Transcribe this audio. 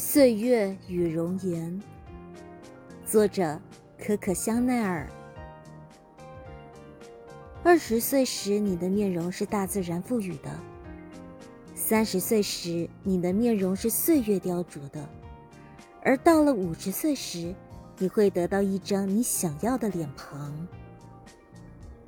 岁月与容颜。作者可可香奈儿。二十岁时你的面容是大自然赋予的三十岁时你的面容是岁月雕琢的而到了五十岁时你会得到一张你想要的脸庞。